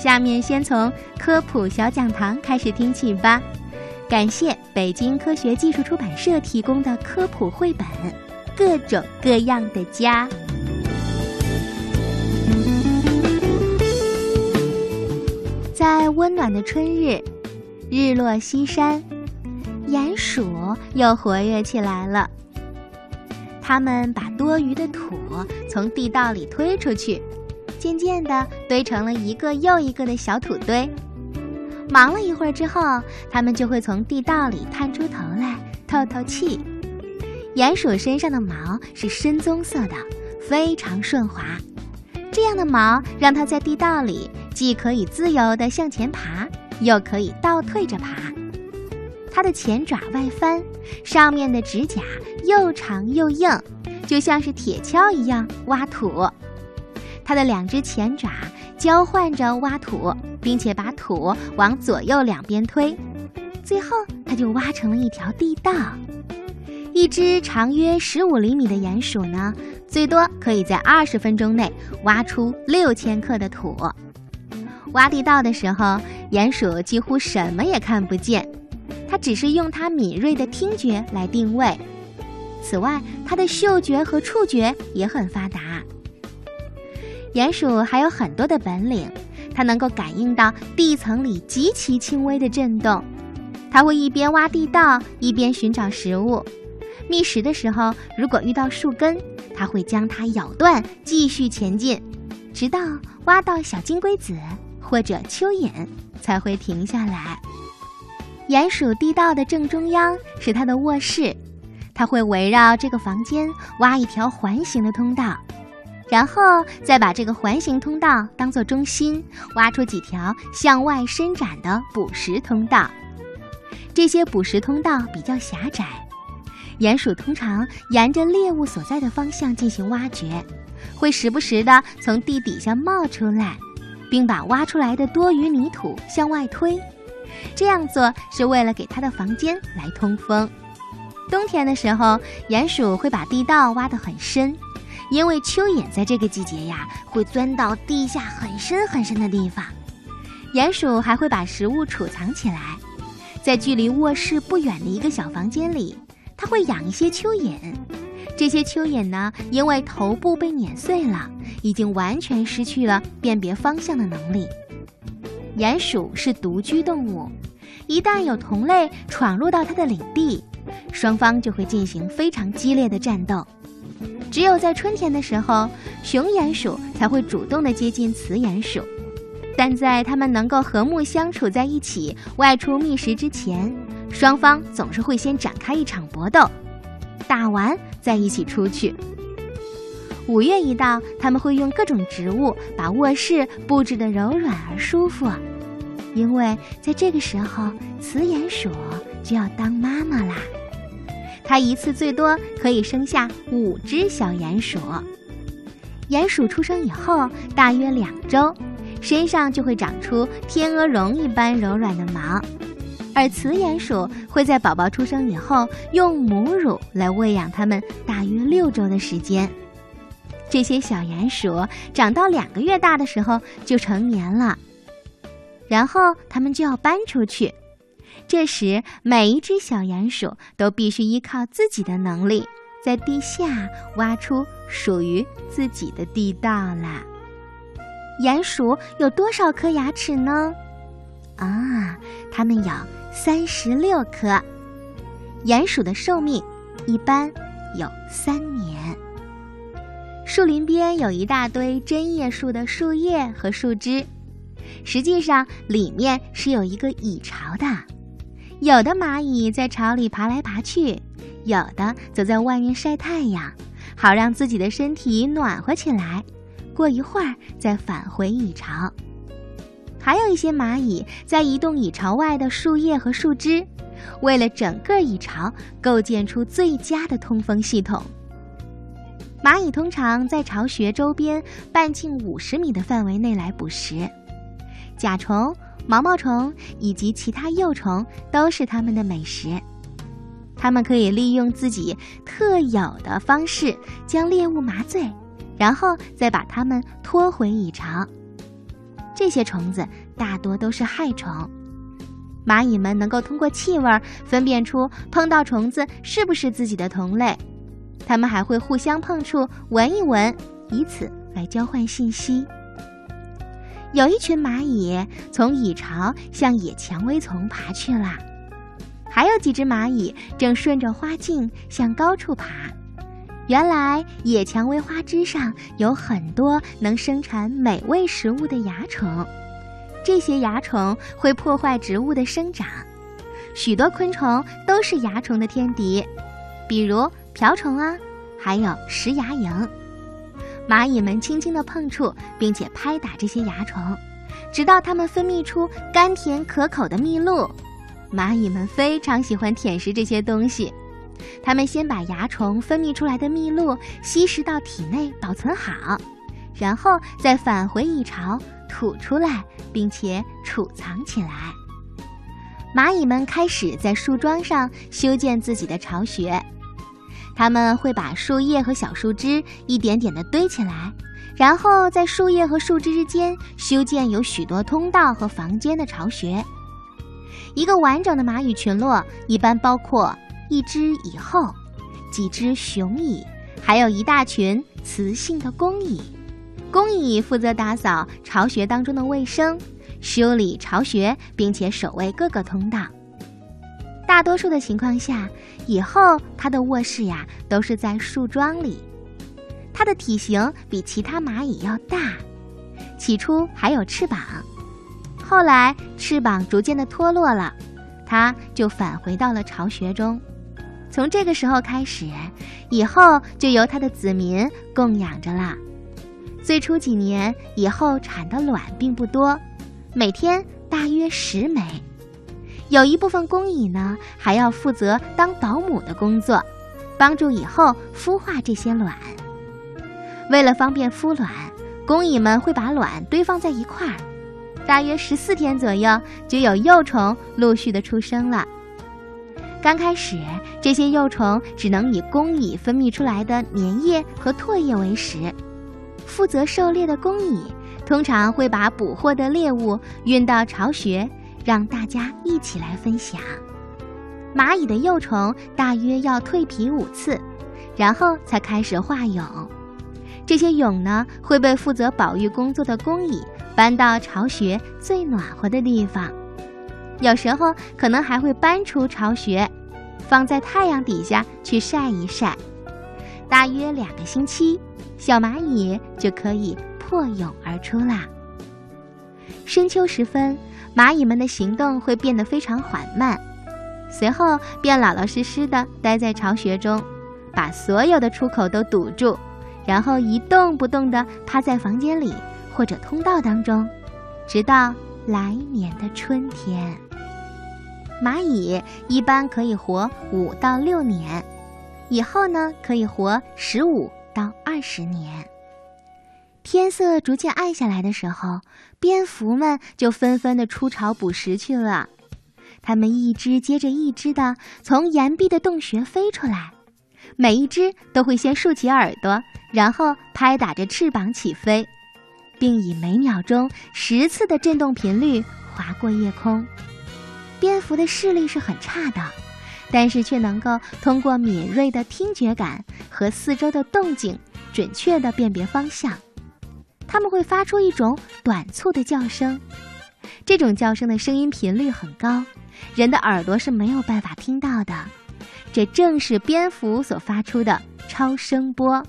下面先从科普小讲堂开始听起吧。感谢北京科学技术出版社提供的科普绘本《各种各样的家》。在温暖的春日，日落西山，鼹鼠又活跃起来了。它们把多余的土从地道里推出去。渐渐地堆成了一个又一个的小土堆。忙了一会儿之后，它们就会从地道里探出头来透透气。鼹鼠身上的毛是深棕色的，非常顺滑。这样的毛让它在地道里既可以自由地向前爬，又可以倒退着爬。它的前爪外翻，上面的指甲又长又硬，就像是铁锹一样挖土。它的两只前爪交换着挖土，并且把土往左右两边推，最后它就挖成了一条地道。一只长约十五厘米的鼹鼠呢，最多可以在二十分钟内挖出六千克的土。挖地道的时候，鼹鼠几乎什么也看不见，它只是用它敏锐的听觉来定位。此外，它的嗅觉和触觉也很发达。鼹鼠还有很多的本领，它能够感应到地层里极其轻微的震动。它会一边挖地道，一边寻找食物。觅食的时候，如果遇到树根，它会将它咬断，继续前进，直到挖到小金龟子或者蚯蚓才会停下来。鼹鼠地道的正中央是它的卧室，它会围绕这个房间挖一条环形的通道。然后再把这个环形通道当做中心，挖出几条向外伸展的捕食通道。这些捕食通道比较狭窄，鼹鼠通常沿着猎物所在的方向进行挖掘，会时不时地从地底下冒出来，并把挖出来的多余泥土向外推。这样做是为了给它的房间来通风。冬天的时候，鼹鼠会把地道挖得很深。因为蚯蚓在这个季节呀，会钻到地下很深很深的地方。鼹鼠还会把食物储藏起来，在距离卧室不远的一个小房间里，它会养一些蚯蚓。这些蚯蚓呢，因为头部被碾碎了，已经完全失去了辨别方向的能力。鼹鼠是独居动物，一旦有同类闯入到它的领地，双方就会进行非常激烈的战斗。只有在春天的时候，雄鼹鼠才会主动的接近雌鼹鼠，但在它们能够和睦相处在一起、外出觅食之前，双方总是会先展开一场搏斗，打完再一起出去。五月一到，他们会用各种植物把卧室布置的柔软而舒服，因为在这个时候，雌鼹鼠就要当妈妈啦。它一次最多可以生下五只小鼹鼠。鼹鼠出生以后，大约两周，身上就会长出天鹅绒一般柔软的毛，而雌鼹鼠会在宝宝出生以后用母乳来喂养它们大约六周的时间。这些小鼹鼠长到两个月大的时候就成年了，然后它们就要搬出去。这时，每一只小鼹鼠都必须依靠自己的能力，在地下挖出属于自己的地道啦。鼹鼠有多少颗牙齿呢？啊，它们有三十六颗。鼹鼠的寿命一般有三年。树林边有一大堆针叶树的树叶和树枝，实际上里面是有一个蚁巢的。有的蚂蚁在巢里爬来爬去，有的则在外面晒太阳，好让自己的身体暖和起来。过一会儿再返回蚁巢。还有一些蚂蚁在移动蚁巢外的树叶和树枝，为了整个蚁巢构建出最佳的通风系统。蚂蚁通常在巢穴周边半径五十米的范围内来捕食，甲虫。毛毛虫以及其他幼虫都是它们的美食。它们可以利用自己特有的方式将猎物麻醉，然后再把它们拖回蚁巢。这些虫子大多都是害虫。蚂蚁们能够通过气味分辨出碰到虫子是不是自己的同类，它们还会互相碰触、闻一闻，以此来交换信息。有一群蚂蚁从蚁巢向野蔷薇丛爬去了，还有几只蚂蚁正顺着花茎向高处爬。原来野蔷薇花枝上有很多能生产美味食物的蚜虫，这些蚜虫会破坏植物的生长。许多昆虫都是蚜虫的天敌，比如瓢虫啊，还有食蚜蝇。蚂蚁们轻轻地碰触，并且拍打这些蚜虫，直到它们分泌出甘甜可口的蜜露。蚂蚁们非常喜欢舔食这些东西。它们先把蚜虫分泌出来的蜜露吸食到体内，保存好，然后再返回蚁巢吐出来，并且储藏起来。蚂蚁们开始在树桩上修建自己的巢穴。他们会把树叶和小树枝一点点地堆起来，然后在树叶和树枝之间修建有许多通道和房间的巢穴。一个完整的蚂蚁群落一般包括一只蚁后、几只雄蚁，还有一大群雌性的公蚁。公蚁负责打扫巢穴当中的卫生，修理巢穴，并且守卫各个通道。大多数的情况下，以后它的卧室呀都是在树桩里。它的体型比其他蚂蚁要大，起初还有翅膀，后来翅膀逐渐的脱落了，它就返回到了巢穴中。从这个时候开始，以后就由它的子民供养着了。最初几年，以后产的卵并不多，每天大约十枚。有一部分工蚁呢，还要负责当保姆的工作，帮助蚁后孵化这些卵。为了方便孵卵，工蚁们会把卵堆放在一块儿，大约十四天左右，就有幼虫陆续的出生了。刚开始，这些幼虫只能以工蚁分泌出来的粘液和唾液为食。负责狩猎的工蚁通常会把捕获的猎物运到巢穴。让大家一起来分享。蚂蚁的幼虫大约要蜕皮五次，然后才开始化蛹。这些蛹呢，会被负责保育工作的工蚁搬到巢穴最暖和的地方。有时候可能还会搬出巢穴，放在太阳底下去晒一晒。大约两个星期，小蚂蚁就可以破蛹而出啦。深秋时分。蚂蚁们的行动会变得非常缓慢，随后便老老实实的待在巢穴中，把所有的出口都堵住，然后一动不动地趴在房间里或者通道当中，直到来年的春天。蚂蚁一般可以活五到六年，以后呢可以活十五到二十年。天色逐渐暗下来的时候，蝙蝠们就纷纷的出巢捕食去了。它们一只接着一只的从岩壁的洞穴飞出来，每一只都会先竖起耳朵，然后拍打着翅膀起飞，并以每秒钟十次的振动频率划过夜空。蝙蝠的视力是很差的，但是却能够通过敏锐的听觉感和四周的动静，准确的辨别方向。它们会发出一种短促的叫声，这种叫声的声音频率很高，人的耳朵是没有办法听到的。这正是蝙蝠所发出的超声波。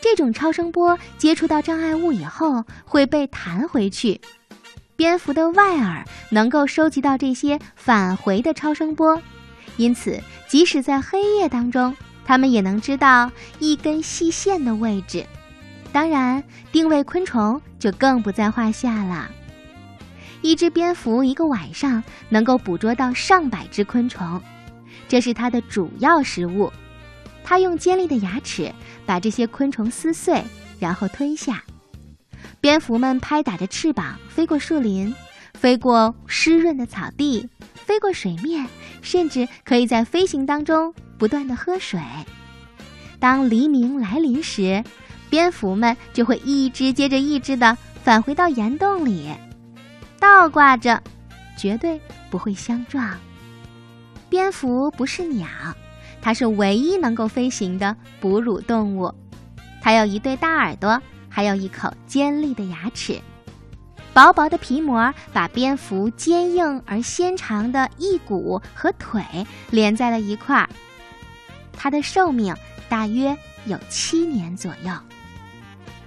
这种超声波接触到障碍物以后会被弹回去，蝙蝠的外耳能够收集到这些返回的超声波，因此即使在黑夜当中，它们也能知道一根细线的位置。当然，定位昆虫就更不在话下了。一只蝙蝠一个晚上能够捕捉到上百只昆虫，这是它的主要食物。它用尖利的牙齿把这些昆虫撕碎，然后吞下。蝙蝠们拍打着翅膀飞过树林，飞过湿润的草地，飞过水面，甚至可以在飞行当中不断的喝水。当黎明来临时，蝙蝠们就会一只接着一只的返回到岩洞里，倒挂着，绝对不会相撞。蝙蝠不是鸟，它是唯一能够飞行的哺乳动物。它有一对大耳朵，还有一口尖利的牙齿。薄薄的皮膜把蝙蝠坚硬而纤长的翼骨和腿连在了一块儿。它的寿命大约有七年左右。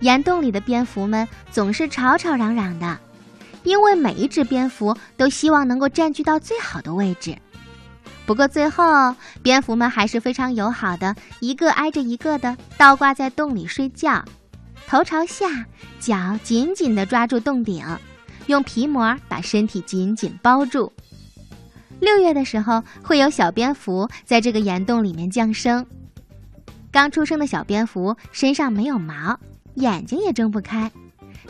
岩洞里的蝙蝠们总是吵吵嚷嚷的，因为每一只蝙蝠都希望能够占据到最好的位置。不过最后，蝙蝠们还是非常友好的，一个挨着一个的倒挂在洞里睡觉，头朝下，脚紧紧地抓住洞顶，用皮膜把身体紧紧包住。六月的时候，会有小蝙蝠在这个岩洞里面降生。刚出生的小蝙蝠身上没有毛。眼睛也睁不开，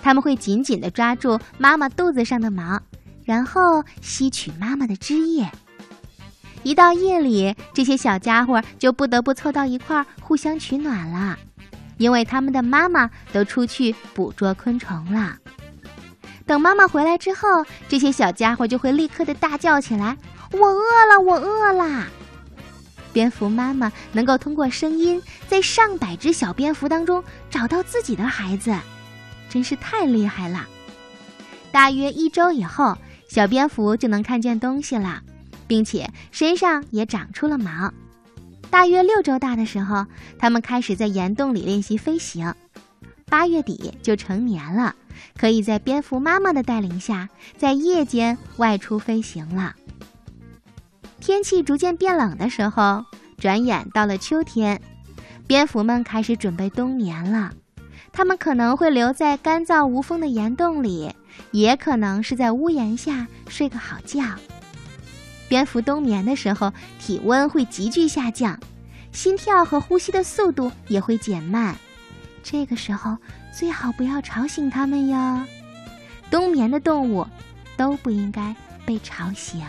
他们会紧紧地抓住妈妈肚子上的毛，然后吸取妈妈的汁液。一到夜里，这些小家伙就不得不凑到一块儿互相取暖了，因为他们的妈妈都出去捕捉昆虫了。等妈妈回来之后，这些小家伙就会立刻的大叫起来：“我饿了，我饿了！”蝙蝠妈妈能够通过声音，在上百只小蝙蝠当中找到自己的孩子，真是太厉害了。大约一周以后，小蝙蝠就能看见东西了，并且身上也长出了毛。大约六周大的时候，它们开始在岩洞里练习飞行。八月底就成年了，可以在蝙蝠妈妈的带领下，在夜间外出飞行了。天气逐渐变冷的时候，转眼到了秋天，蝙蝠们开始准备冬眠了。它们可能会留在干燥无风的岩洞里，也可能是在屋檐下睡个好觉。蝙蝠冬眠的时候，体温会急剧下降，心跳和呼吸的速度也会减慢。这个时候最好不要吵醒它们哟。冬眠的动物都不应该被吵醒。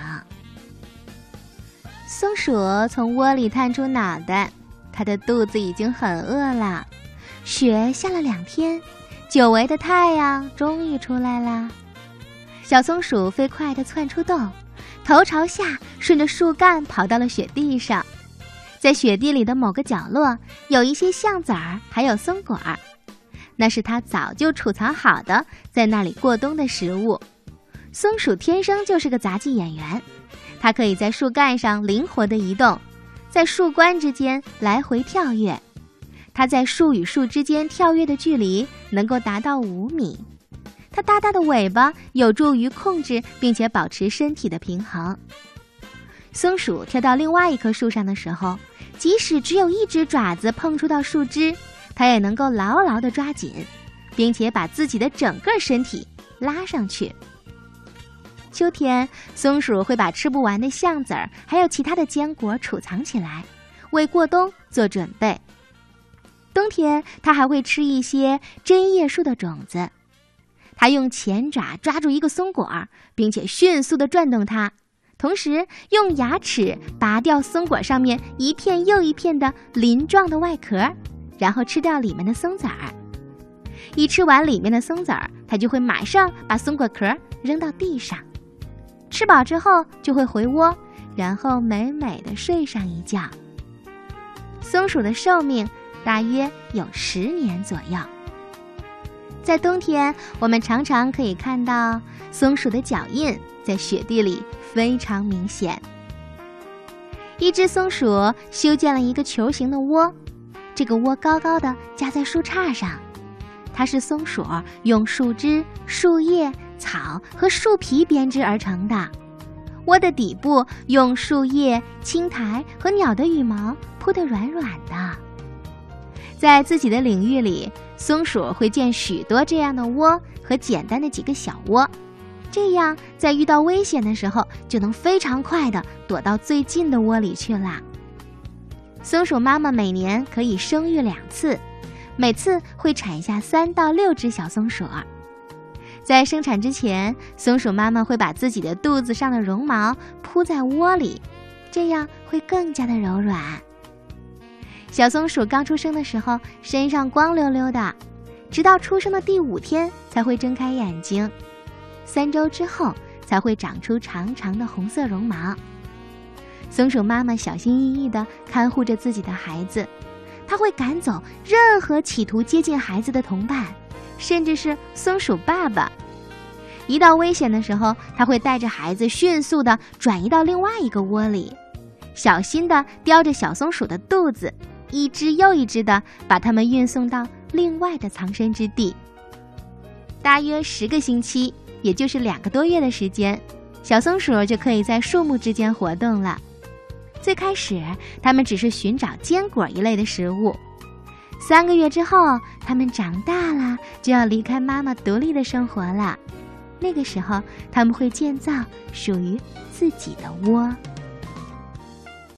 松鼠从窝里探出脑袋，它的肚子已经很饿了。雪下了两天，久违的太阳终于出来了。小松鼠飞快地窜出洞，头朝下，顺着树干跑到了雪地上。在雪地里的某个角落，有一些橡子儿，还有松果儿，那是它早就储藏好的，在那里过冬的食物。松鼠天生就是个杂技演员。它可以在树干上灵活地移动，在树冠之间来回跳跃。它在树与树之间跳跃的距离能够达到五米。它大大的尾巴有助于控制并且保持身体的平衡。松鼠跳到另外一棵树上的时候，即使只有一只爪子碰触到树枝，它也能够牢牢地抓紧，并且把自己的整个身体拉上去。秋天，松鼠会把吃不完的橡子儿还有其他的坚果储藏起来，为过冬做准备。冬天，它还会吃一些针叶树的种子。它用前爪抓住一个松果儿，并且迅速地转动它，同时用牙齿拔掉松果上面一片又一片的鳞状的外壳，然后吃掉里面的松子儿。一吃完里面的松子儿，它就会马上把松果壳扔到地上。吃饱之后就会回窝，然后美美的睡上一觉。松鼠的寿命大约有十年左右。在冬天，我们常常可以看到松鼠的脚印在雪地里非常明显。一只松鼠修建了一个球形的窝，这个窝高高的架在树杈上，它是松鼠用树枝、树叶。草和树皮编织而成的窝的底部用树叶、青苔和鸟的羽毛铺得软软的。在自己的领域里，松鼠会建许多这样的窝和简单的几个小窝，这样在遇到危险的时候就能非常快地躲到最近的窝里去了。松鼠妈妈每年可以生育两次，每次会产下三到六只小松鼠。在生产之前，松鼠妈妈会把自己的肚子上的绒毛铺在窝里，这样会更加的柔软。小松鼠刚出生的时候，身上光溜溜的，直到出生的第五天才会睁开眼睛，三周之后才会长出长长的红色绒毛。松鼠妈妈小心翼翼地看护着自己的孩子，它会赶走任何企图接近孩子的同伴，甚至是松鼠爸爸。一到危险的时候，它会带着孩子迅速地转移到另外一个窝里，小心地叼着小松鼠的肚子，一只又一只地把它们运送到。另外的藏身之地，大约十个星期，也就是两个多月的时间，小松鼠就可以在树木之间活动了。最开始，它们只是寻找坚果一类的食物。三个月之后，它们长大了，就要离开妈妈独立的生活了。那个时候，他们会建造属于自己的窝。